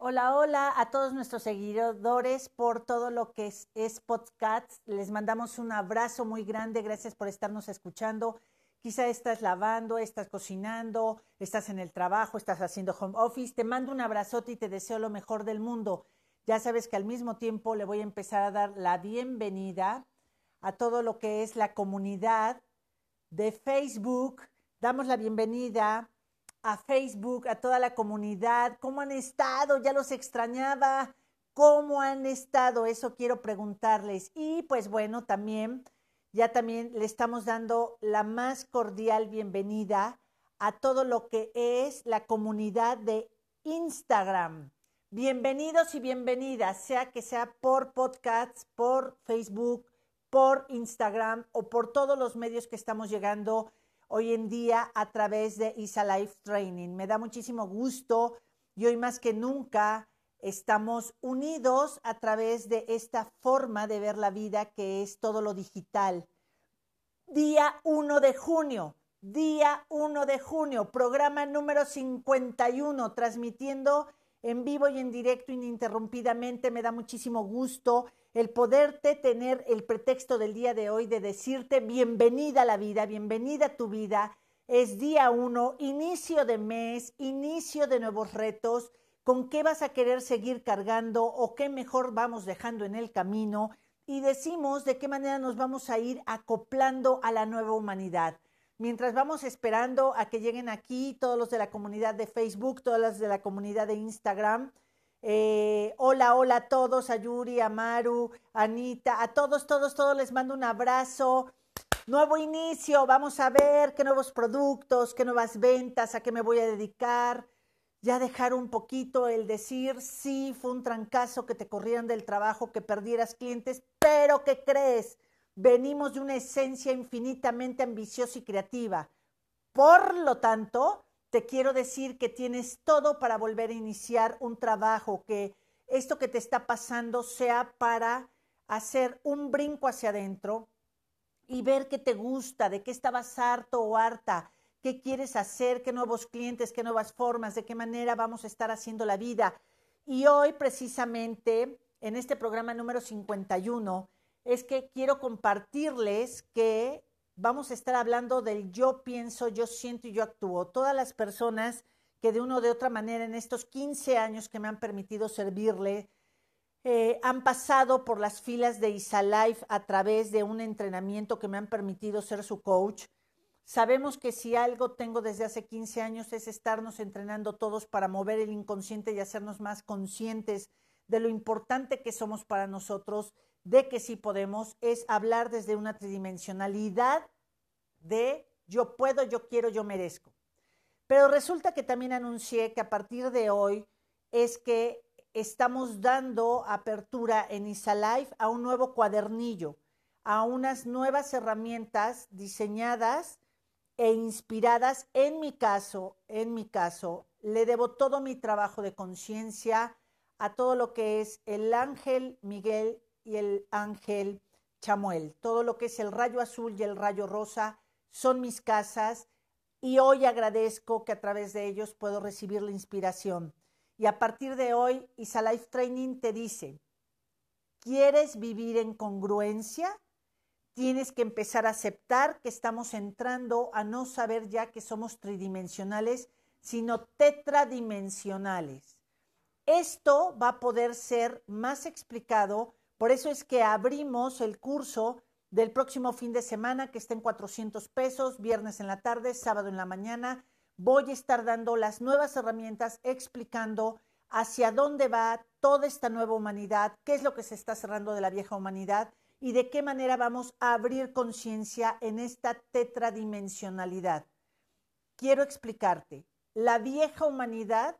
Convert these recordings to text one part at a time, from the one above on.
Hola, hola a todos nuestros seguidores por todo lo que es, es Podcasts. Les mandamos un abrazo muy grande. Gracias por estarnos escuchando. Quizá estás lavando, estás cocinando, estás en el trabajo, estás haciendo home office. Te mando un abrazote y te deseo lo mejor del mundo. Ya sabes que al mismo tiempo le voy a empezar a dar la bienvenida a todo lo que es la comunidad de Facebook. Damos la bienvenida a Facebook, a toda la comunidad. ¿Cómo han estado? Ya los extrañaba. ¿Cómo han estado? Eso quiero preguntarles. Y pues bueno, también, ya también le estamos dando la más cordial bienvenida a todo lo que es la comunidad de Instagram. Bienvenidos y bienvenidas, sea que sea por podcasts, por Facebook, por Instagram o por todos los medios que estamos llegando hoy en día a través de ISA Life Training. Me da muchísimo gusto y hoy más que nunca estamos unidos a través de esta forma de ver la vida que es todo lo digital. Día 1 de junio, día 1 de junio, programa número 51, transmitiendo en vivo y en directo ininterrumpidamente. Me da muchísimo gusto el poderte tener el pretexto del día de hoy de decirte bienvenida a la vida, bienvenida a tu vida. Es día uno, inicio de mes, inicio de nuevos retos, con qué vas a querer seguir cargando o qué mejor vamos dejando en el camino y decimos de qué manera nos vamos a ir acoplando a la nueva humanidad. Mientras vamos esperando a que lleguen aquí todos los de la comunidad de Facebook, todos los de la comunidad de Instagram, eh, hola, hola a todos, a Yuri, a Maru, a Anita, a todos, todos, todos les mando un abrazo. Nuevo inicio, vamos a ver qué nuevos productos, qué nuevas ventas, a qué me voy a dedicar. Ya dejar un poquito el decir, sí, fue un trancazo que te corrieran del trabajo, que perdieras clientes, pero ¿qué crees? Venimos de una esencia infinitamente ambiciosa y creativa. Por lo tanto, te quiero decir que tienes todo para volver a iniciar un trabajo, que esto que te está pasando sea para hacer un brinco hacia adentro y ver qué te gusta, de qué estabas harto o harta, qué quieres hacer, qué nuevos clientes, qué nuevas formas, de qué manera vamos a estar haciendo la vida. Y hoy precisamente, en este programa número 51, es que quiero compartirles que vamos a estar hablando del yo pienso, yo siento y yo actúo. Todas las personas que de una o de otra manera en estos 15 años que me han permitido servirle, eh, han pasado por las filas de Isalife a través de un entrenamiento que me han permitido ser su coach. Sabemos que si algo tengo desde hace 15 años es estarnos entrenando todos para mover el inconsciente y hacernos más conscientes de lo importante que somos para nosotros de que sí podemos es hablar desde una tridimensionalidad de yo puedo, yo quiero, yo merezco. Pero resulta que también anuncié que a partir de hoy es que estamos dando apertura en ISALIFE a un nuevo cuadernillo, a unas nuevas herramientas diseñadas e inspiradas. En mi caso, en mi caso, le debo todo mi trabajo de conciencia a todo lo que es el ángel Miguel y el ángel Chamuel. Todo lo que es el rayo azul y el rayo rosa son mis casas y hoy agradezco que a través de ellos puedo recibir la inspiración. Y a partir de hoy, Isa Life Training te dice, ¿quieres vivir en congruencia? Tienes que empezar a aceptar que estamos entrando a no saber ya que somos tridimensionales, sino tetradimensionales. Esto va a poder ser más explicado por eso es que abrimos el curso del próximo fin de semana, que está en 400 pesos, viernes en la tarde, sábado en la mañana. Voy a estar dando las nuevas herramientas, explicando hacia dónde va toda esta nueva humanidad, qué es lo que se está cerrando de la vieja humanidad y de qué manera vamos a abrir conciencia en esta tetradimensionalidad. Quiero explicarte, la vieja humanidad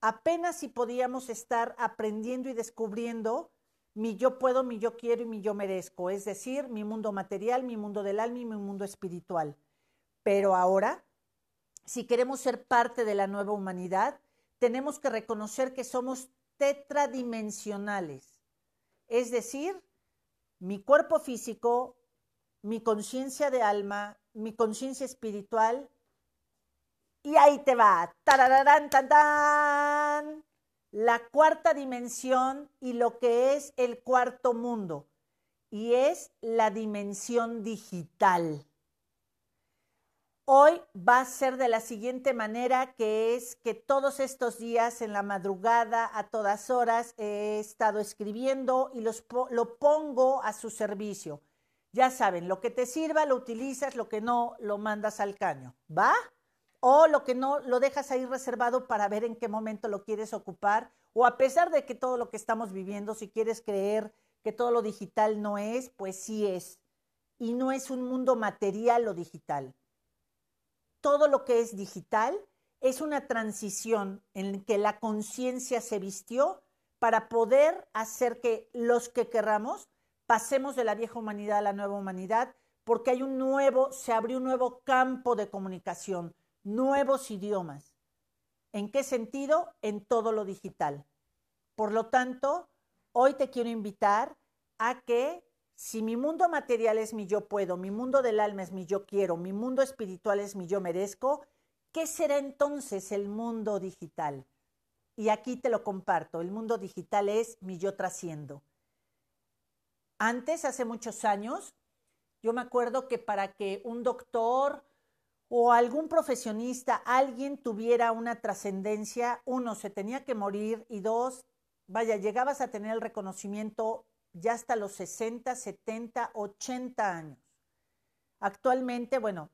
apenas si podíamos estar aprendiendo y descubriendo mi yo puedo, mi yo quiero y mi yo merezco, es decir, mi mundo material, mi mundo del alma y mi mundo espiritual. Pero ahora, si queremos ser parte de la nueva humanidad, tenemos que reconocer que somos tetradimensionales, es decir, mi cuerpo físico, mi conciencia de alma, mi conciencia espiritual, y ahí te va, tarararán, tan, tan, la cuarta dimensión y lo que es el cuarto mundo, y es la dimensión digital. Hoy va a ser de la siguiente manera, que es que todos estos días en la madrugada, a todas horas, he estado escribiendo y los, lo pongo a su servicio. Ya saben, lo que te sirva lo utilizas, lo que no lo mandas al caño, ¿va? O lo que no lo dejas ahí reservado para ver en qué momento lo quieres ocupar, o a pesar de que todo lo que estamos viviendo, si quieres creer que todo lo digital no es, pues sí es. Y no es un mundo material lo digital. Todo lo que es digital es una transición en que la conciencia se vistió para poder hacer que los que querramos pasemos de la vieja humanidad a la nueva humanidad, porque hay un nuevo, se abrió un nuevo campo de comunicación nuevos idiomas. ¿En qué sentido? En todo lo digital. Por lo tanto, hoy te quiero invitar a que si mi mundo material es mi yo puedo, mi mundo del alma es mi yo quiero, mi mundo espiritual es mi yo merezco, ¿qué será entonces el mundo digital? Y aquí te lo comparto, el mundo digital es mi yo trasciendo. Antes, hace muchos años, yo me acuerdo que para que un doctor o algún profesionista, alguien tuviera una trascendencia, uno, se tenía que morir y dos, vaya, llegabas a tener el reconocimiento ya hasta los 60, 70, 80 años. Actualmente, bueno,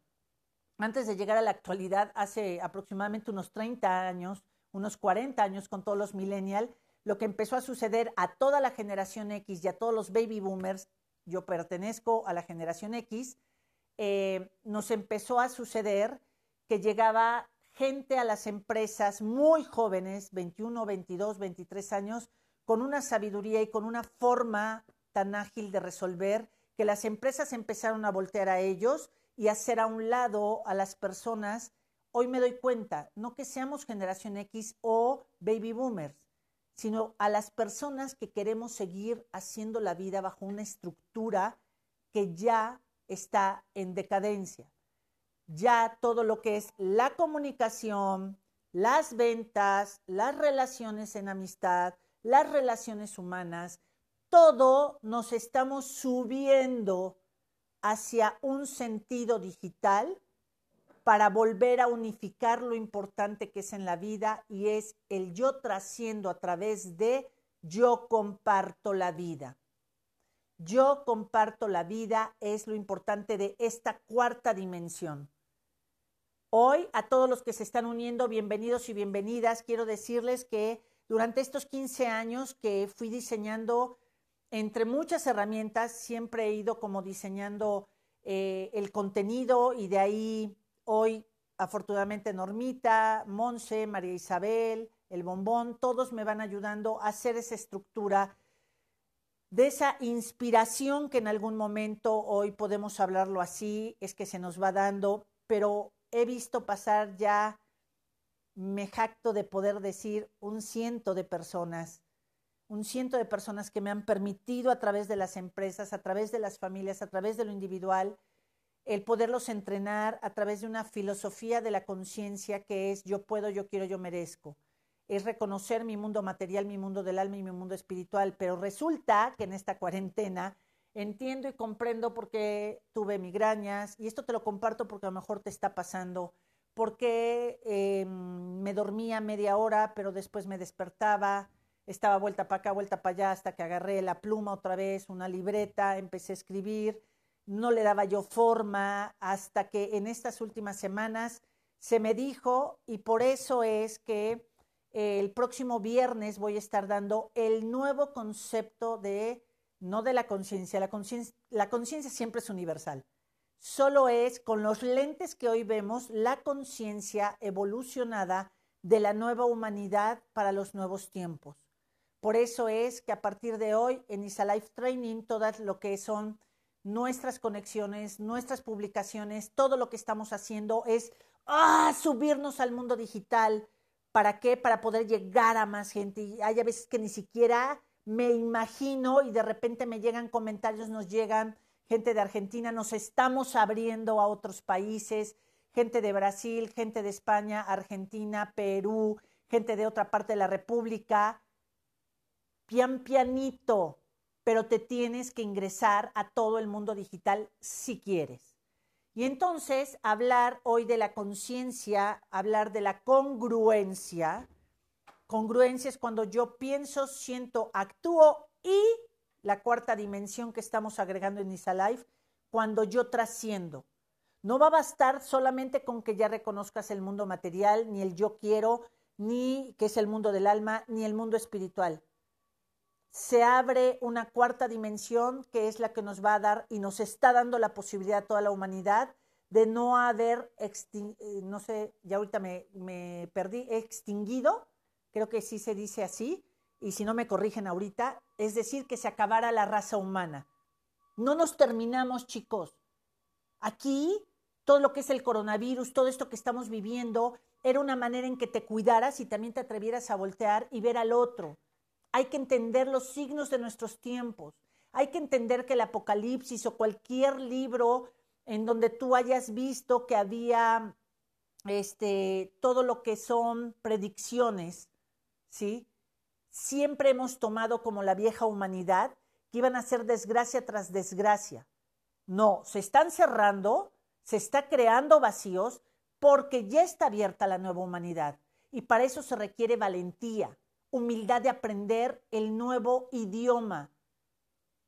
antes de llegar a la actualidad, hace aproximadamente unos 30 años, unos 40 años con todos los millennials, lo que empezó a suceder a toda la generación X y a todos los baby boomers, yo pertenezco a la generación X, eh, nos empezó a suceder que llegaba gente a las empresas muy jóvenes, 21, 22, 23 años, con una sabiduría y con una forma tan ágil de resolver que las empresas empezaron a voltear a ellos y hacer a un lado a las personas. Hoy me doy cuenta, no que seamos generación X o baby boomers, sino a las personas que queremos seguir haciendo la vida bajo una estructura que ya está en decadencia. Ya todo lo que es la comunicación, las ventas, las relaciones en amistad, las relaciones humanas, todo nos estamos subiendo hacia un sentido digital para volver a unificar lo importante que es en la vida y es el yo trasciendo a través de yo comparto la vida. Yo comparto la vida, es lo importante de esta cuarta dimensión. Hoy a todos los que se están uniendo, bienvenidos y bienvenidas. Quiero decirles que durante estos 15 años que fui diseñando, entre muchas herramientas, siempre he ido como diseñando eh, el contenido y de ahí hoy, afortunadamente, Normita, Monse, María Isabel, el bombón, todos me van ayudando a hacer esa estructura de esa inspiración que en algún momento hoy podemos hablarlo así, es que se nos va dando, pero he visto pasar ya, me jacto de poder decir, un ciento de personas, un ciento de personas que me han permitido a través de las empresas, a través de las familias, a través de lo individual, el poderlos entrenar a través de una filosofía de la conciencia que es yo puedo, yo quiero, yo merezco es reconocer mi mundo material, mi mundo del alma y mi mundo espiritual, pero resulta que en esta cuarentena entiendo y comprendo por qué tuve migrañas, y esto te lo comparto porque a lo mejor te está pasando, porque em, me dormía media hora, pero después me despertaba, estaba vuelta para acá, vuelta para allá, hasta que agarré la pluma otra vez, una libreta, empecé a escribir, no le daba yo forma, hasta que en estas últimas semanas se me dijo, y por eso es que el próximo viernes voy a estar dando el nuevo concepto de, no de la conciencia, la conciencia siempre es universal. Solo es con los lentes que hoy vemos la conciencia evolucionada de la nueva humanidad para los nuevos tiempos. Por eso es que a partir de hoy en Isa Life Training, todas lo que son nuestras conexiones, nuestras publicaciones, todo lo que estamos haciendo es ah, subirnos al mundo digital, ¿Para qué? Para poder llegar a más gente. Y hay a veces que ni siquiera me imagino y de repente me llegan comentarios, nos llegan gente de Argentina, nos estamos abriendo a otros países, gente de Brasil, gente de España, Argentina, Perú, gente de otra parte de la República, pian pianito, pero te tienes que ingresar a todo el mundo digital si quieres. Y entonces hablar hoy de la conciencia, hablar de la congruencia. Congruencia es cuando yo pienso, siento, actúo y la cuarta dimensión que estamos agregando en Isa Life, cuando yo trasciendo. No va a bastar solamente con que ya reconozcas el mundo material, ni el yo quiero, ni que es el mundo del alma, ni el mundo espiritual. Se abre una cuarta dimensión que es la que nos va a dar y nos está dando la posibilidad a toda la humanidad de no haber, eh, no sé, ya ahorita me, me perdí, extinguido, creo que sí se dice así, y si no me corrigen ahorita, es decir, que se acabara la raza humana. No nos terminamos, chicos. Aquí, todo lo que es el coronavirus, todo esto que estamos viviendo, era una manera en que te cuidaras y también te atrevieras a voltear y ver al otro. Hay que entender los signos de nuestros tiempos. Hay que entender que el Apocalipsis o cualquier libro en donde tú hayas visto que había este, todo lo que son predicciones, ¿sí? Siempre hemos tomado como la vieja humanidad que iban a ser desgracia tras desgracia. No, se están cerrando, se está creando vacíos porque ya está abierta la nueva humanidad y para eso se requiere valentía, humildad de aprender el nuevo idioma.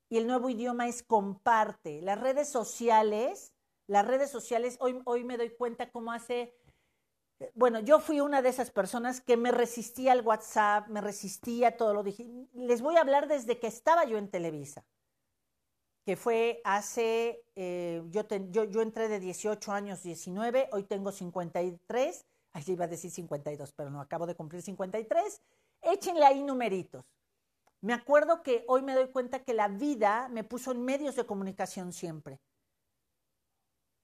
Y el nuevo idioma es comparte. Las redes sociales, las redes sociales, hoy, hoy me doy cuenta cómo hace bueno, yo fui una de esas personas que me resistía al WhatsApp, me resistía a todo lo dije. Les voy a hablar desde que estaba yo en Televisa, que fue hace, eh, yo, yo, yo, entré de 18 años, 19, hoy tengo 53, ahí iba a decir 52, pero no, acabo de cumplir 53. Échenle ahí numeritos. Me acuerdo que hoy me doy cuenta que la vida me puso en medios de comunicación siempre.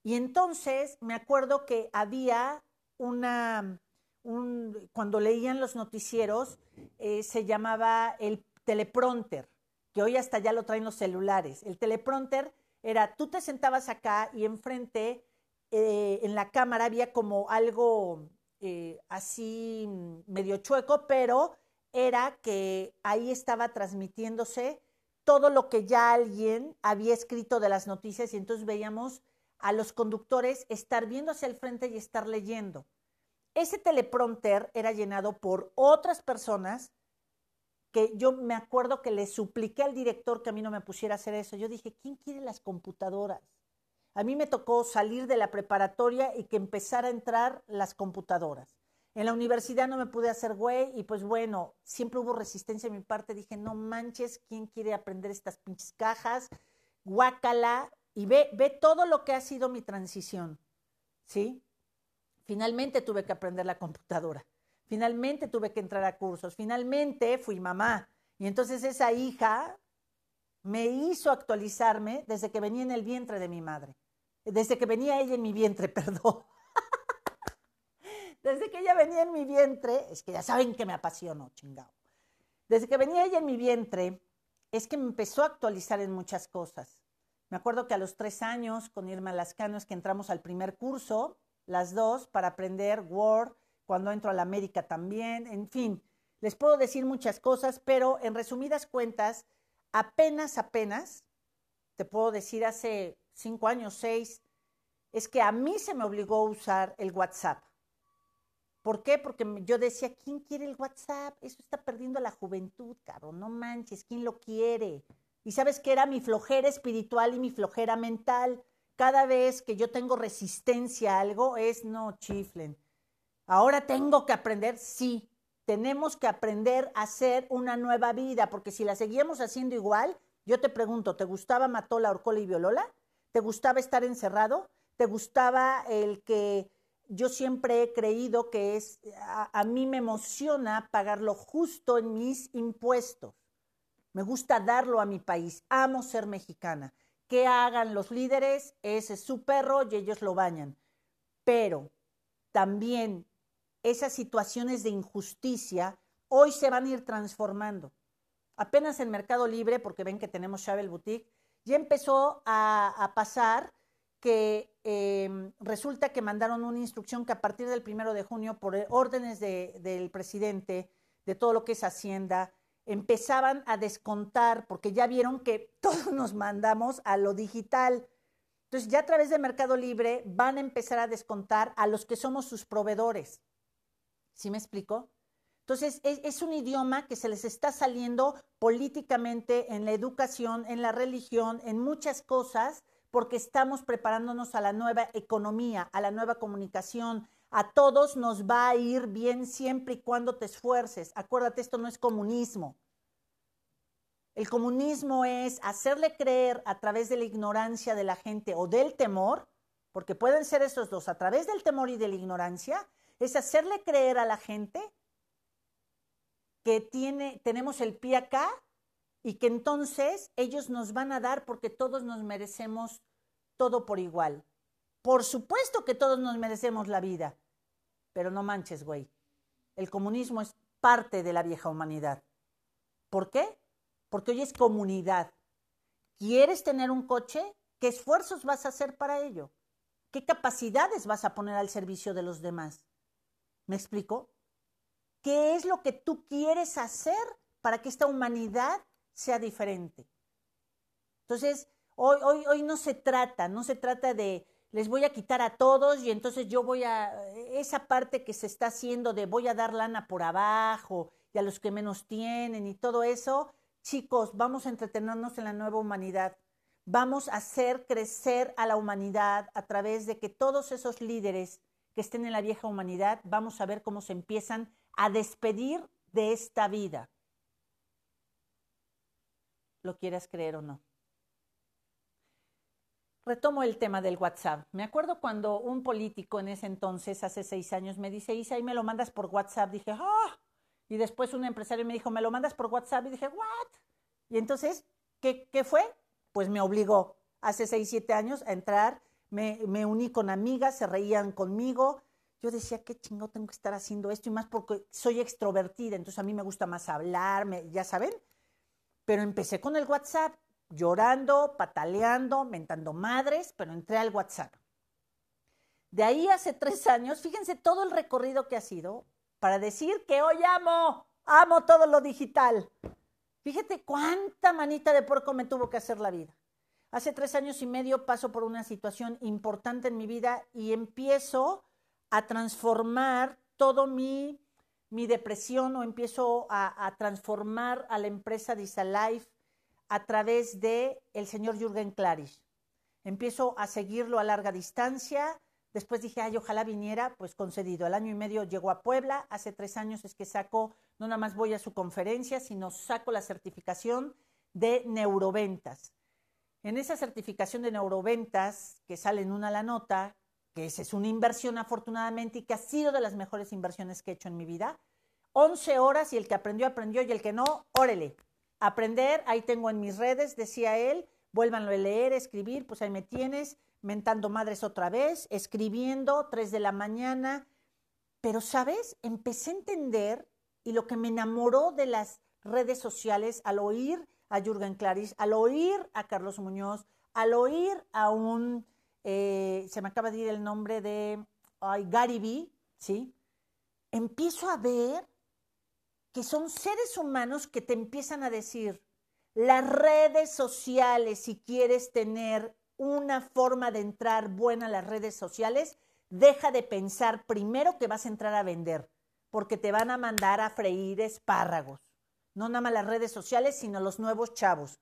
Y entonces me acuerdo que había una, un, cuando leían los noticieros, eh, se llamaba el teleprompter, que hoy hasta ya lo traen los celulares. El teleprompter era, tú te sentabas acá y enfrente, eh, en la cámara había como algo eh, así medio chueco, pero era que ahí estaba transmitiéndose todo lo que ya alguien había escrito de las noticias y entonces veíamos a los conductores estar viendo hacia el frente y estar leyendo. Ese teleprompter era llenado por otras personas que yo me acuerdo que le supliqué al director que a mí no me pusiera a hacer eso. Yo dije, ¿quién quiere las computadoras? A mí me tocó salir de la preparatoria y que empezara a entrar las computadoras. En la universidad no me pude hacer güey y pues bueno, siempre hubo resistencia de mi parte. Dije, no manches, ¿quién quiere aprender estas pinches cajas? Guácala y ve, ve todo lo que ha sido mi transición, ¿sí? Finalmente tuve que aprender la computadora. Finalmente tuve que entrar a cursos. Finalmente fui mamá. Y entonces esa hija me hizo actualizarme desde que venía en el vientre de mi madre. Desde que venía ella en mi vientre, perdón. Desde que ella venía en mi vientre, es que ya saben que me apasionó, chingado. Desde que venía ella en mi vientre, es que me empezó a actualizar en muchas cosas. Me acuerdo que a los tres años, con Irma Lascano, es que entramos al primer curso, las dos, para aprender Word, cuando entro a la América también, en fin, les puedo decir muchas cosas, pero en resumidas cuentas, apenas, apenas, te puedo decir hace cinco años, seis, es que a mí se me obligó a usar el WhatsApp. ¿Por qué? Porque yo decía, ¿quién quiere el WhatsApp? Eso está perdiendo la juventud, cabrón, no manches, ¿quién lo quiere? Y sabes que era mi flojera espiritual y mi flojera mental. Cada vez que yo tengo resistencia a algo es no chiflen. Ahora tengo que aprender, sí, tenemos que aprender a hacer una nueva vida, porque si la seguíamos haciendo igual, yo te pregunto, ¿te gustaba Matola, Orcola y Violola? ¿Te gustaba estar encerrado? ¿Te gustaba el que yo siempre he creído que es, a, mí me emociona pagar lo justo en mis impuestos? Me gusta darlo a mi país. Amo ser mexicana. Que hagan los líderes, ese es su perro y ellos lo bañan. Pero también esas situaciones de injusticia hoy se van a ir transformando. Apenas en Mercado Libre, porque ven que tenemos Shavel Boutique, ya empezó a pasar que em, resulta que mandaron una instrucción que a partir del primero de junio, por órdenes del presidente, de todo lo que es Hacienda, empezaban a descontar, porque ya vieron que todos nos mandamos a lo digital. Entonces, ya a través de Mercado Libre van a empezar a descontar a los que somos sus proveedores. ¿Sí me explico? Entonces, es, un idioma que se les está saliendo políticamente en la educación, en la religión, en muchas cosas, porque estamos preparándonos a la nueva economía, a la nueva comunicación. A todos nos va a ir bien siempre y cuando te esfuerces. Acuérdate, esto no es comunismo. El comunismo es hacerle creer a través de la ignorancia de la gente o del temor, porque pueden ser esos dos, a través del temor y de la ignorancia, es hacerle creer a la gente que tiene, tenemos el pie acá y que entonces ellos nos van a dar porque todos nos merecemos todo por igual. Por supuesto que todos nos merecemos la vida, pero no manches, güey. El comunismo es parte de la vieja humanidad. ¿Por qué? porque hoy es comunidad. ¿Quieres tener un coche? ¿Qué esfuerzos vas a hacer para ello? ¿Qué capacidades vas a poner al servicio de los demás? ¿Me explico? ¿Qué es lo que tú quieres hacer para que esta humanidad sea diferente? Entonces, hoy, hoy, hoy no se trata, no se trata de les voy a quitar a todos y entonces yo voy a, esa parte que se está haciendo de voy a dar lana por abajo y a los que menos tienen y todo eso, Chicos, vamos a entretenernos en la nueva humanidad. Vamos a hacer crecer a la humanidad a través de que todos esos líderes que estén en la vieja humanidad, vamos a ver cómo se empiezan a despedir de esta vida. Lo quieras creer o no. Retomo el tema del WhatsApp. Me acuerdo cuando un político en ese entonces, hace seis años, me dice, Isa, y me lo mandas por WhatsApp. Dije, ah, y después un empresario me dijo, ¿me lo mandas por WhatsApp? Y dije, ¿what? Y entonces, ¿qué, qué fue? Pues me obligó hace seis, siete años a entrar, me, me, uní con amigas, se reían conmigo. Yo decía, qué chingo tengo que estar haciendo esto y más porque soy extrovertida, entonces a mí me gusta más hablar, ya saben. Pero empecé con el WhatsApp, llorando, pataleando, mentando madres, pero entré al WhatsApp. De ahí hace tres años, fíjense todo el recorrido que ha sido, para decir que hoy amo, amo todo lo digital. Fíjate cuánta manita de porco me tuvo que hacer la vida. Hace tres años y medio paso por una situación importante en mi vida y empiezo a transformar todo mi, mi depresión o empiezo a, transformar a la empresa Disalife a través de el señor Jürgen Klarisch. Empiezo a seguirlo a larga distancia, Después dije, ay, ojalá viniera, pues concedido. Al año y medio llegó a Puebla, hace tres años es que saco, no nada más voy a su conferencia, sino saco la certificación de neuroventas. En esa certificación de neuroventas, que sale en una la nota, que esa es una inversión afortunadamente y que ha sido de las mejores inversiones que he hecho en mi vida, 11 horas y el que aprendió, aprendió y el que no, órele. Aprender, ahí tengo en mis redes, decía él, vuélvanlo a leer, escribir, pues ahí me tienes mentando madres otra vez, escribiendo, tres de la mañana. Pero, ¿sabes? Empecé a entender y lo que me enamoró de las redes sociales al oír a Jürgen Clarice, al oír a Carlos Muñoz, al oír a un, eh, se me acaba de ir el nombre de Gary Vee, ¿sí? Empiezo a ver que son seres humanos que te empiezan a decir, las redes sociales, si quieres tener una forma de entrar buena a las redes sociales, deja de pensar primero que vas a entrar a vender, porque te van a mandar a freír espárragos. No nada más las redes sociales, sino los nuevos chavos.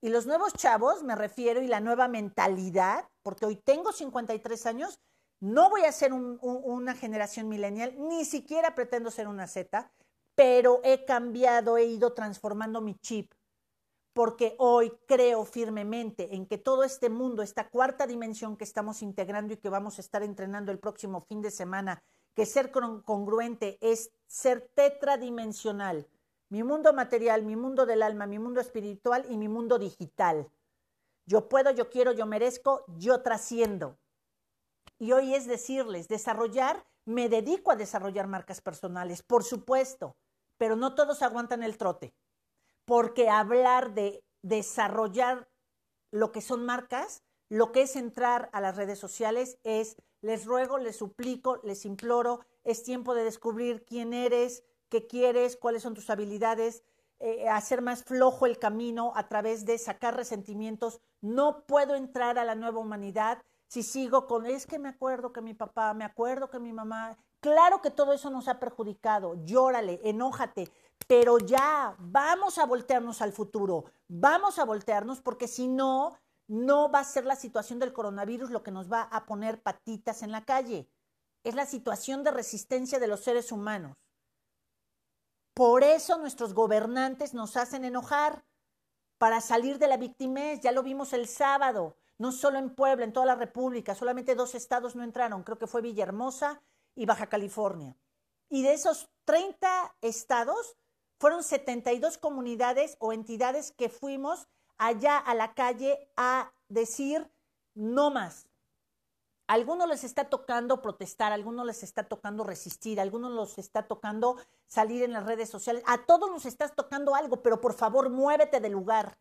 Y los nuevos chavos, me refiero, y la nueva mentalidad, porque hoy tengo 53 años, no voy a ser una generación millennial, ni siquiera pretendo ser una Z, pero he cambiado, he ido transformando mi chip porque hoy creo firmemente en que todo este mundo, esta cuarta dimensión que estamos integrando y que vamos a estar entrenando el próximo fin de semana, que ser congruente es ser tetradimensional. Mi mundo material, mi mundo del alma, mi mundo espiritual y mi mundo digital. Yo puedo, yo quiero, yo merezco, yo trasciendo. Y hoy es decirles, desarrollar, me dedico a desarrollar marcas personales, por supuesto, pero no todos aguantan el trote porque hablar de desarrollar lo que son marcas lo que es entrar a las redes sociales es, les ruego, les suplico, les imploro, es tiempo de descubrir quién eres, qué quieres, cuáles son tus habilidades, eh, hacer más flojo el camino a través de sacar resentimientos. No puedo entrar a la nueva humanidad si sigo con, es que me acuerdo que mi papá, me acuerdo que mi mamá, claro que todo eso nos ha perjudicado, llórale, enójate, pero ya, vamos a voltearnos al futuro, vamos a voltearnos porque si no, no va a ser la situación del coronavirus lo que nos va a poner patitas en la calle. Es la situación de resistencia de los seres humanos. Por eso nuestros gobernantes nos hacen enojar para salir de la victimez. Ya lo vimos el sábado, no solo en Puebla, en toda la República. Solamente dos estados no entraron. Creo que fue Villahermosa y Baja California. Y de esos 30 estados, fueron 72 comunidades o entidades que fuimos allá a la calle a decir no más, algunos les está tocando protestar, algunos les está tocando resistir, algunos les está tocando salir en las redes sociales. A todos nos estás tocando algo, pero por favor, muévete del lugar.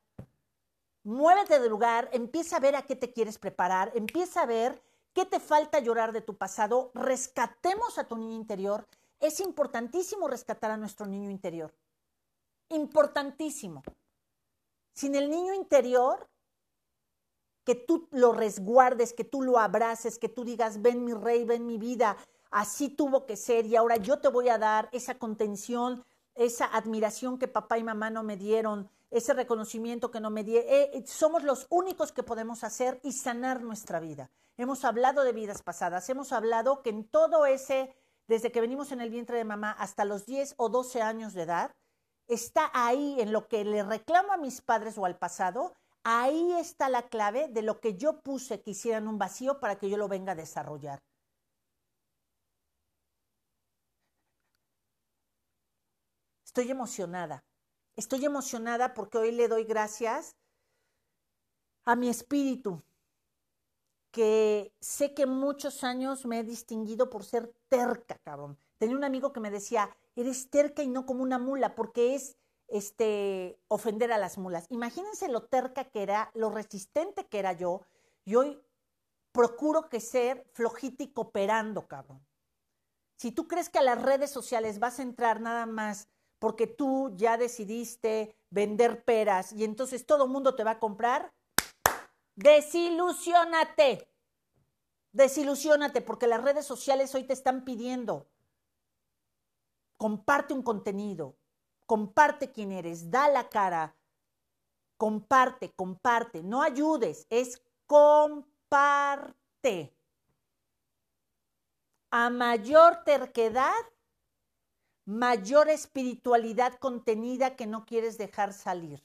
Muévete del lugar, empieza a ver a qué te quieres preparar, empieza a ver qué te falta llorar de tu pasado, rescatemos a tu niño interior. Es importantísimo rescatar a nuestro niño interior. Importantísimo. Sin el niño interior, que tú lo resguardes, que tú lo abraces, que tú digas, ven mi rey, ven mi vida, así tuvo que ser y ahora yo te voy a dar esa contención, esa admiración que papá y mamá no me dieron, ese reconocimiento que no me dieron. Eh, eh, somos los únicos que podemos hacer y sanar nuestra vida. Hemos hablado de vidas pasadas, hemos hablado que en todo ese, desde que venimos en el vientre de mamá hasta los 10 o 12 años de edad, está ahí en lo que le reclamo a mis padres o al pasado, Ahí está la clave de lo que yo puse que hicieran un vacío para que yo lo venga a desarrollar. Estoy emocionada. Estoy emocionada porque hoy le doy gracias a mi espíritu, que sé que muchos años me he distinguido por ser terca, cabrón. Tenía un amigo que me decía, eres terca y no como una mula, porque es este, ofender a las mulas. Imagínense lo terca que era, lo resistente que era yo, y hoy procuro que ser flojita y cooperando, cabrón. Si tú crees que a las redes sociales vas a entrar nada más porque tú ya decidiste vender peras y entonces todo mundo te va a comprar, desilusiónate. Desilusiónate porque las redes sociales hoy te están pidiendo. Comparte un contenido, comparte quién eres, da la cara, comparte, comparte, no ayudes, es comparte. A mayor terquedad, mayor espiritualidad contenida que no quieres dejar salir.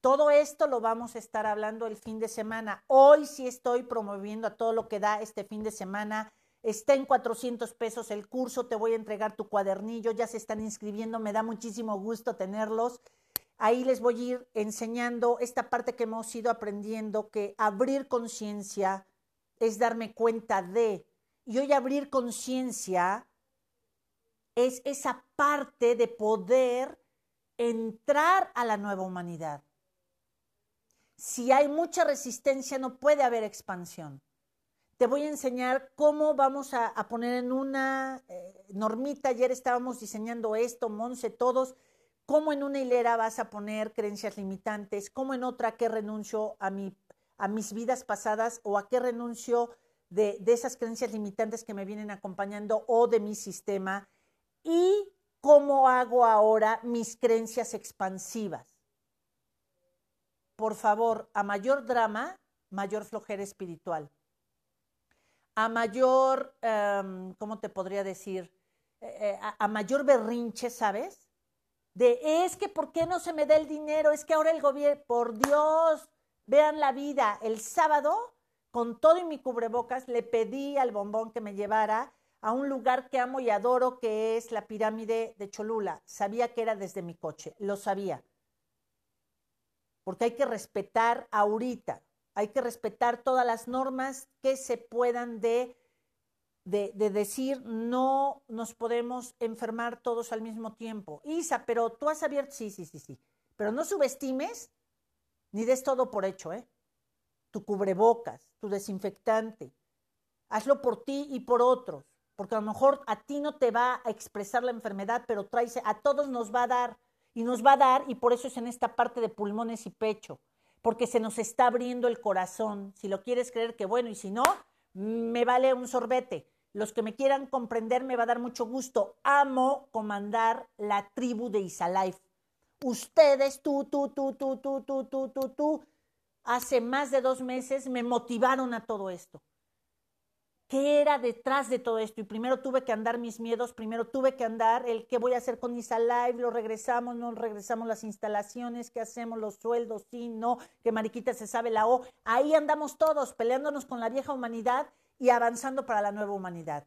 Todo esto lo vamos a estar hablando el fin de semana. Hoy sí estoy promoviendo a todo lo que da este fin de semana Está en 400 pesos el curso, te voy a entregar tu cuadernillo, ya se están inscribiendo, me da muchísimo gusto tenerlos. Ahí les voy a ir enseñando esta parte que hemos ido aprendiendo, que abrir conciencia es darme cuenta de, y hoy abrir conciencia es esa parte de poder entrar a la nueva humanidad. Si hay mucha resistencia, no puede haber expansión te voy a enseñar cómo vamos a, poner en una eh, normita. Ayer estábamos diseñando esto, Monse, todos, cómo en una hilera vas a poner creencias limitantes, cómo en otra qué renuncio a, mi, a mis vidas pasadas o a qué renuncio de, de esas creencias limitantes que me vienen acompañando o de mi sistema y cómo hago ahora mis creencias expansivas. Por favor, a mayor drama, mayor flojera espiritual a mayor, em, ¿cómo te podría decir? Eh, eh, a, mayor berrinche, ¿sabes? De es que ¿por qué no se me da el dinero? Es que ahora el gobierno, por Dios, vean la vida. El sábado, con todo y mi cubrebocas, le pedí al bombón que me llevara a un lugar que amo y adoro, que es la pirámide de Cholula. Sabía que era desde mi coche, lo sabía. Porque hay que respetar ahorita hay que respetar todas las normas que se puedan de, de, decir no nos podemos enfermar todos al mismo tiempo. Isa, pero tú has abierto, sí, sí, sí, sí, pero no subestimes ni des todo por hecho, ¿eh? tu cubrebocas, tu desinfectante. Hazlo por ti y por otros, porque a lo mejor a ti no te va a expresar la enfermedad, pero trae, a todos nos va a dar y nos va a dar y por eso es en esta parte de pulmones y pecho, porque se nos está abriendo el corazón. Si lo quieres creer, que bueno, y si no, me vale un sorbete. Los que me quieran comprender me va a dar mucho gusto. Amo comandar la tribu de Isalife. Ustedes, tú, tú, tú, tú, tú, tú, tú, tú, tú, hace más de dos meses me motivaron a todo esto. ¿Qué era detrás de todo esto? Y primero tuve que andar mis miedos, primero tuve que andar el qué voy a hacer con Isalive, lo regresamos, no regresamos las instalaciones, qué hacemos, los sueldos, sí, no, que Mariquita se sabe la O. Ahí andamos todos peleándonos con la vieja humanidad y avanzando para la nueva humanidad.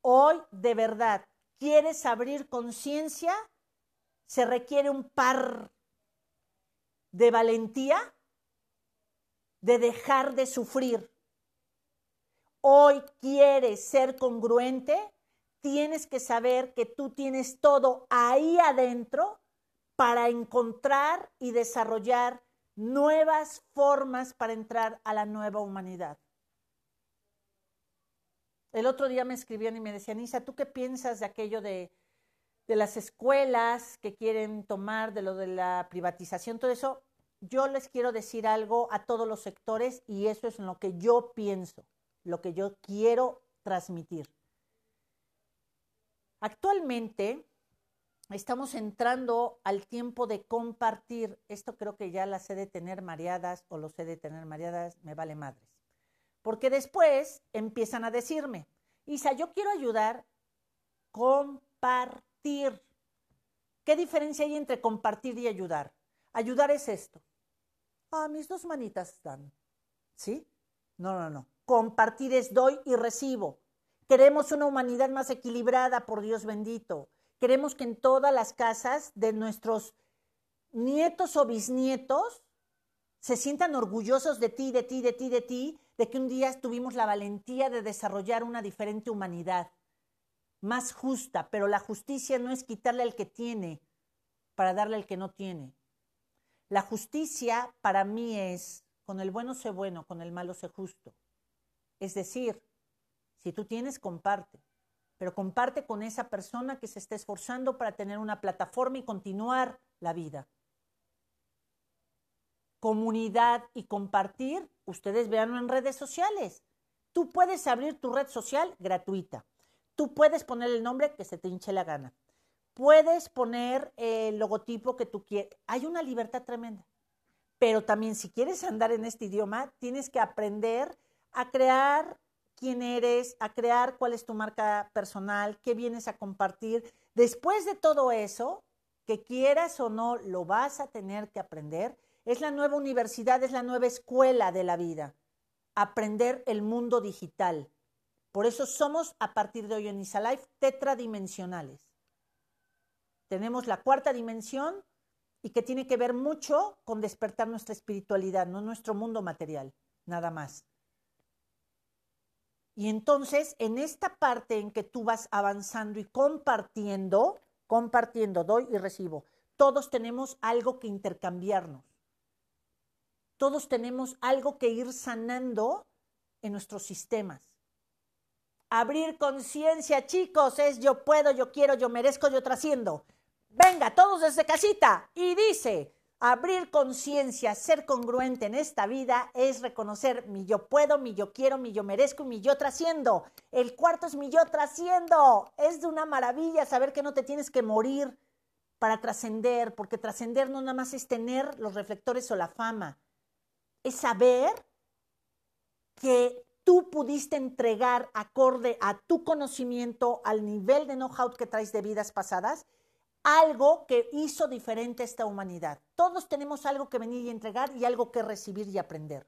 Hoy, de verdad, ¿quieres abrir conciencia? Se requiere un par de valentía, de dejar de sufrir. Hoy quieres ser congruente, tienes que saber que tú tienes todo ahí adentro para encontrar y desarrollar nuevas formas para entrar a la nueva humanidad. El otro día me escribían y me decían, Isa, ¿tú qué piensas de aquello de, de las escuelas que quieren tomar, de lo de la privatización, todo eso? Yo les quiero decir algo a todos los sectores y eso es lo que yo pienso, lo que yo quiero transmitir. Actualmente, estamos entrando al tiempo de compartir. Esto creo que ya las sé de tener mareadas o lo sé de tener mareadas, me vale madres. Porque después empiezan a decirme, Isa, yo quiero ayudar, compartir. ¿Qué diferencia hay entre compartir y ayudar? Ayudar es esto. Ah, mis dos manitas están. ¿Sí? No, no, no. Compartir es doy y recibo. Queremos una humanidad más equilibrada, por Dios bendito. Queremos que en todas las casas de nuestros nietos o bisnietos se sientan orgullosos de ti, de ti, de ti, de ti, de que un día tuvimos la valentía de desarrollar una diferente humanidad, más justa, pero la justicia no es quitarle al que tiene para darle al que no tiene. La justicia para mí es, con el bueno sé bueno, con el malo sé justo. Es decir, si tú tienes, comparte pero comparte con esa persona que se está esforzando para tener una plataforma y continuar la vida. Comunidad y compartir, ustedes veanlo en redes sociales. Tú puedes abrir tu red social gratuita. Tú puedes poner el nombre que se te hinche la gana. Puedes poner el logotipo que tú quieras. Hay una libertad tremenda. Pero también si quieres andar en este idioma, tienes que aprender a crear quién eres, a crear cuál es tu marca personal, qué vienes a compartir. Después de todo eso, que quieras o no, lo vas a tener que aprender. Es la nueva universidad, es la nueva escuela de la vida. Aprender el mundo digital. Por eso somos, a partir de hoy en Isalife, tetradimensionales. Tenemos la cuarta dimensión y que tiene que ver mucho con despertar nuestra espiritualidad, no nuestro mundo material, nada más. Y entonces, en esta parte en que tú vas avanzando y compartiendo, compartiendo, doy y recibo, todos tenemos algo que intercambiarnos. Todos tenemos algo que ir sanando en nuestros sistemas. Abrir conciencia, chicos, es yo puedo, yo quiero, yo merezco, yo trasciendo. Venga, todos desde casita. Y dice, Abrir conciencia, ser congruente en esta vida es reconocer mi yo puedo, mi yo quiero, mi yo merezco, mi yo trasciendo. El cuarto es mi yo trasciendo. Es de una maravilla saber que no te tienes que morir para trascender, porque trascender no nada más es tener los reflectores o la fama. Es saber que tú pudiste entregar acorde a tu conocimiento, al nivel de know-how que traes de vidas pasadas algo que hizo diferente a esta humanidad. Todos tenemos algo que venir y entregar y algo que recibir y aprender.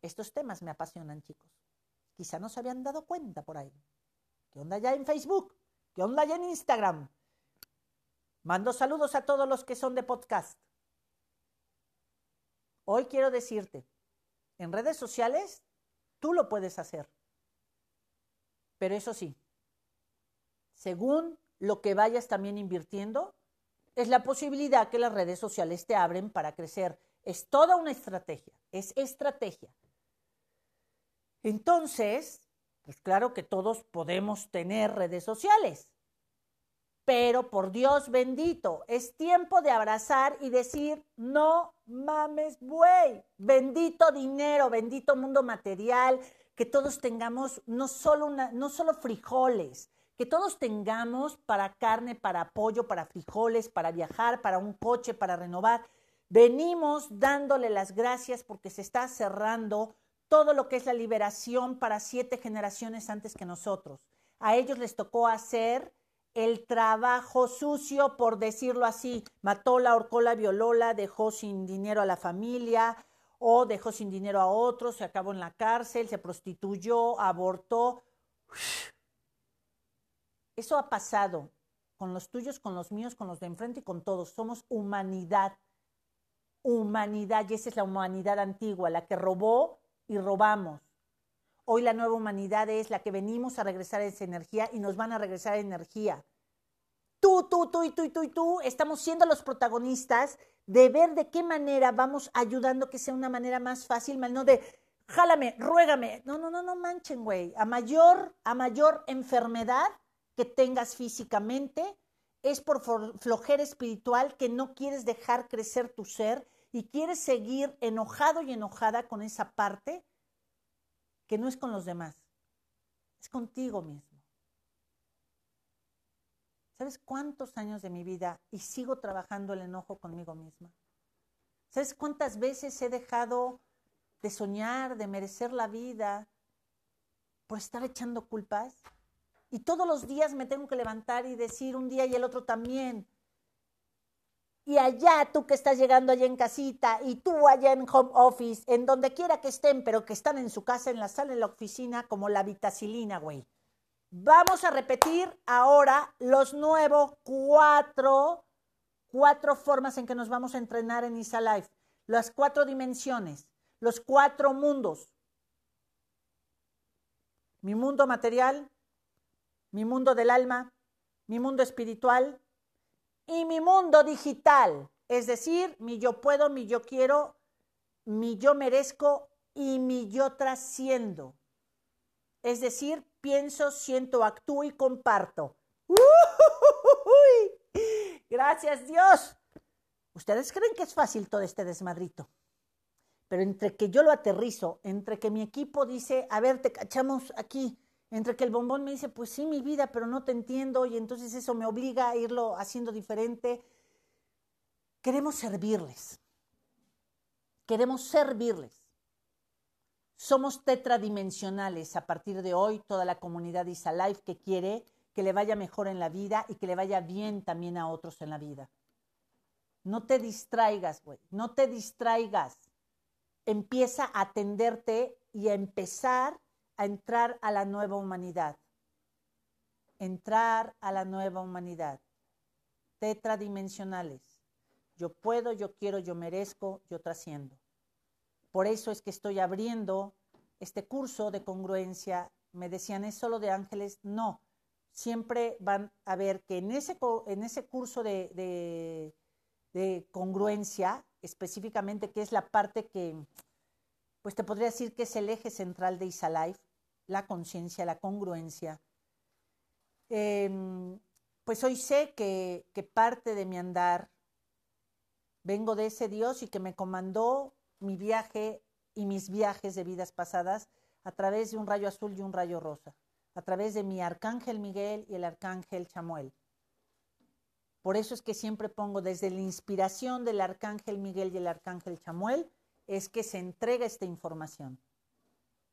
Estos temas me apasionan, chicos. Quizá no se habían dado cuenta por ahí. ¿Qué onda ya en Facebook? ¿Qué onda ya en Instagram? Mando saludos a todos los que son de podcast. Hoy quiero decirte, en redes sociales tú lo puedes hacer. Pero eso sí, según lo que vayas también invirtiendo es la posibilidad que las redes sociales te abren para crecer. Es toda una estrategia, es estrategia. Entonces, pues claro que todos podemos tener redes sociales, pero por Dios bendito, es tiempo de abrazar y decir, no mames, güey, bendito dinero, bendito mundo material, que todos tengamos no solo, una, no solo frijoles, que todos tengamos para carne, para pollo, para frijoles, para viajar, para un coche, para renovar. Venimos dándole las gracias porque se está cerrando todo lo que es la liberación para siete generaciones antes que nosotros. A ellos les tocó hacer el trabajo sucio, por decirlo así. Mató la, ahorcó la, violó la, dejó sin dinero a la familia o dejó sin dinero a otros, se acabó en la cárcel, se prostituyó, abortó. Eso ha pasado con los tuyos, con los míos, con los de enfrente y con todos. Somos humanidad. Humanidad, y esa es la humanidad antigua, la que robó y robamos. Hoy la nueva humanidad es la que venimos a regresar esa energía y nos van a regresar energía. Tú, tú, tú y tú y tú y tú estamos siendo los protagonistas de ver de qué manera vamos ayudando que sea una manera más fácil, mal no de jálame, ruégame. No, no, no, no manchen, güey. A mayor, a mayor enfermedad que tengas físicamente, es por flojera espiritual que no quieres dejar crecer tu ser y quieres seguir enojado y enojada con esa parte que no es con los demás, es contigo mismo. ¿Sabes cuántos años de mi vida y sigo trabajando el enojo conmigo misma? ¿Sabes cuántas veces he dejado de soñar, de merecer la vida por estar echando culpas? Y todos los días me tengo que levantar y decir un día y el otro también, y allá tú que estás llegando allá en casita y tú allá en home office, en donde quiera que estén, pero que están en su casa, en la sala, en la oficina, como la vitacilina, güey. Vamos a repetir ahora los nuevos cuatro, cuatro formas en que nos vamos a entrenar en Isa Life. Las cuatro dimensiones, los cuatro mundos. Mi mundo material, mi mundo del alma, mi mundo espiritual, y mi mundo digital, es decir, mi yo puedo, mi yo quiero, mi yo merezco y mi yo trasciendo. Es decir, pienso, siento, actúo y comparto. Gracias Dios. Ustedes creen que es fácil todo este desmadrito. Pero entre que yo lo aterrizo, entre que mi equipo dice, a ver, te cachamos aquí, entre que el bombón me dice, pues sí, mi vida, pero no te entiendo y entonces eso me obliga a irlo haciendo diferente. Queremos servirles. Queremos servirles. Somos tetradimensionales a partir de hoy, toda la comunidad Isa Life que quiere que le vaya mejor en la vida y que le vaya bien también a otros en la vida. No te distraigas, güey, no te distraigas. Empieza a atenderte y a empezar a entrar a la nueva humanidad. Entrar a la nueva humanidad. Tetradimensionales. Yo puedo, yo quiero, yo merezco, yo trasciendo. Por eso es que estoy abriendo este curso de congruencia. Me decían, ¿es solo de ángeles? No. Siempre van a ver que en ese, en ese curso de, de, de congruencia, específicamente, que es la parte que pues te podría decir que es el eje central de Isalife, la conciencia, la congruencia. Em, pues hoy sé que, que parte de mi andar vengo de ese Dios y que me comandó mi viaje y mis viajes de vidas pasadas a través de un rayo azul y un rayo rosa, a través de mi arcángel Miguel y el arcángel Chamuel. Por eso es que siempre pongo desde la inspiración del arcángel Miguel y el arcángel Chamuel, es que se entrega esta información.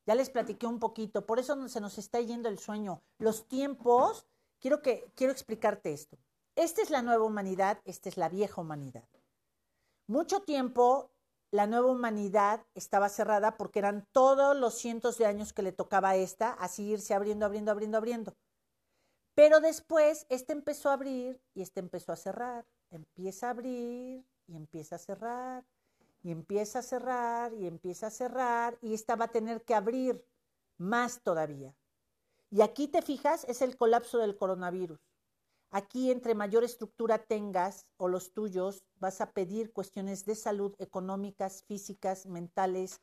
Ya les platiqué un poquito, por eso se nos está yendo el sueño. Los tiempos, quiero, que, quiero explicarte esto. Esta es la nueva humanidad, esta es la vieja humanidad. Mucho tiempo la nueva humanidad estaba cerrada porque eran todos los cientos de años que le tocaba a esta, así irse abriendo, abriendo, abriendo, abriendo. Pero después este empezó a abrir y este empezó a cerrar. Empieza a abrir y empieza a cerrar y empieza a cerrar y empieza a cerrar y esta va a tener que abrir más todavía. Y aquí te fijas, es el colapso del coronavirus. Aquí, entre mayor estructura tengas o los tuyos, vas a pedir cuestiones de salud económicas, físicas, mentales,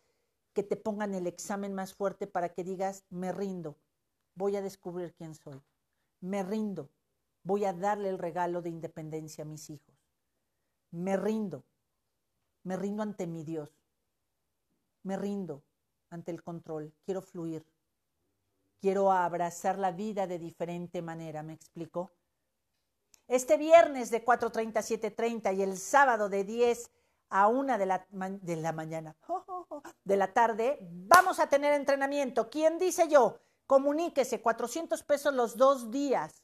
que te pongan el examen más fuerte para que digas, me rindo, voy a descubrir quién soy, me rindo, voy a darle el regalo de independencia a mis hijos, me rindo, me rindo ante mi Dios, me rindo ante el control, quiero fluir, quiero abrazar la vida de diferente manera, ¿me explico? Este viernes de 4.30 a 7.30 y el sábado de 10 a 1 de la, de la mañana, de la tarde, vamos a tener entrenamiento. ¿Quién dice yo? Comuníquese, 400 pesos los dos días.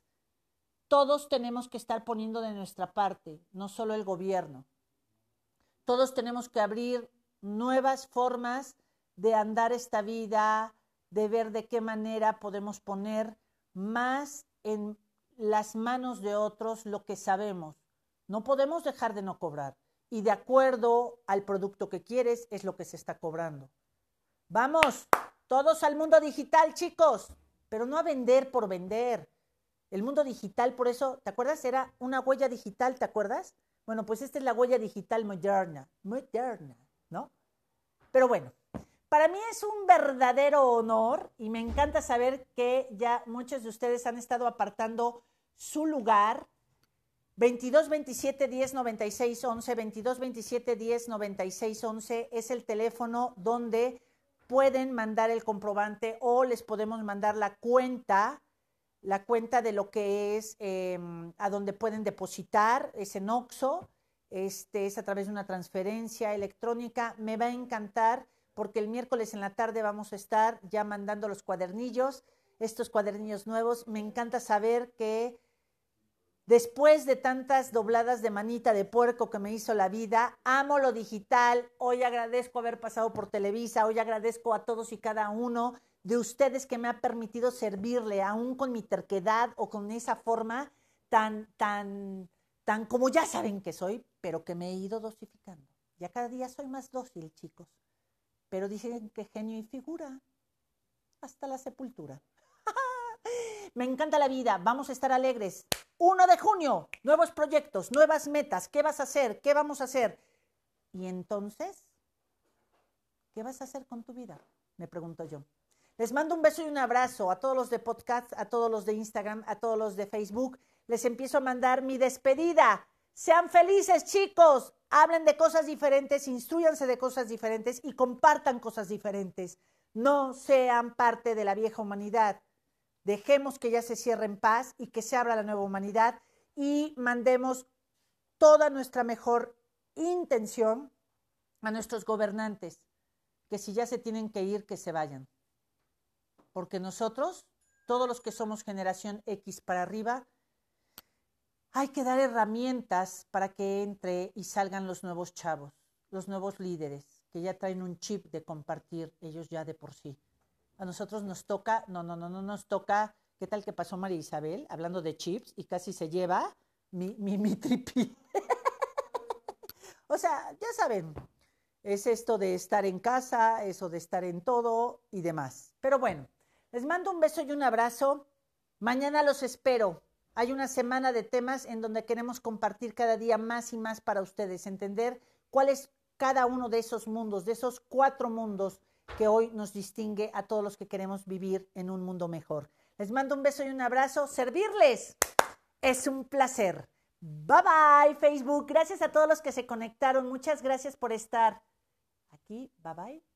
Todos tenemos que estar poniendo de nuestra parte, no solo el gobierno. Todos tenemos que abrir nuevas formas de andar esta vida, de ver de qué manera podemos poner más en las manos de otros lo que sabemos. No podemos dejar de no cobrar. Y de acuerdo al producto que quieres es lo que se está cobrando. Vamos, todos al mundo digital, chicos, pero no a vender por vender. El mundo digital, por eso, ¿te acuerdas? Era una huella digital, ¿te acuerdas? Bueno, pues esta es la huella digital moderna, moderna, ¿no? Pero bueno, para mí es un verdadero honor y me encanta saber que ya muchos de ustedes han estado apartando su lugar. 22 27 10 96 11, 22 27 10 96 11 es el teléfono donde pueden mandar el comprobante o les podemos mandar la cuenta, la cuenta de lo que es em, a donde pueden depositar, ese en OXO, este es a través de una transferencia electrónica. Me va a encantar porque el miércoles en la tarde vamos a estar ya mandando los cuadernillos, estos cuadernillos nuevos. Me encanta saber que después de tantas dobladas de manita de puerco que me hizo la vida, amo lo digital. Hoy agradezco haber pasado por Televisa, hoy agradezco a todos y cada uno de ustedes que me ha permitido servirle, aún con mi terquedad o con esa forma tan, tan, tan como ya saben que soy, pero que me he ido dosificando. Ya cada día soy más dócil, chicos pero dicen que genio y figura hasta la sepultura. Me encanta la vida, vamos a estar alegres. 1 de junio, nuevos proyectos, nuevas metas, ¿qué vas a hacer? ¿Qué vamos a hacer? Y entonces, ¿qué vas a hacer con tu vida? Me pregunto yo. Les mando un beso y un abrazo a todos los de podcast, a todos los de Instagram, a todos los de Facebook. Les empiezo a mandar mi despedida. Sean felices, chicos hablen de cosas diferentes, instruyanse de cosas diferentes y compartan cosas diferentes. No sean parte de la vieja humanidad. Dejemos que ya se cierre en paz y que se abra la nueva humanidad y mandemos toda nuestra mejor intención a nuestros gobernantes, que si ya se tienen que ir, que se vayan. Porque nosotros, todos los que somos generación X para arriba, hay que dar herramientas para que entre y salgan los nuevos chavos, los nuevos líderes, que ya traen un chip de compartir ellos ya de por sí. A nosotros nos toca, no, no, no, no nos toca, ¿qué tal que pasó María Isabel hablando de chips y casi se lleva mi, mi, mi tripi? o sea, ya saben, es esto de estar en casa, eso de estar en todo y demás. Pero bueno, les mando un beso y un abrazo. Mañana los espero. Hay una semana de temas en donde queremos compartir cada día más y más para ustedes, entender cuál es cada uno de esos mundos, de esos cuatro mundos que hoy nos distingue a todos los que queremos vivir en un mundo mejor. Les mando un beso y un abrazo. Servirles es un placer. Bye bye Facebook. Gracias a todos los que se conectaron. Muchas gracias por estar aquí. Bye bye.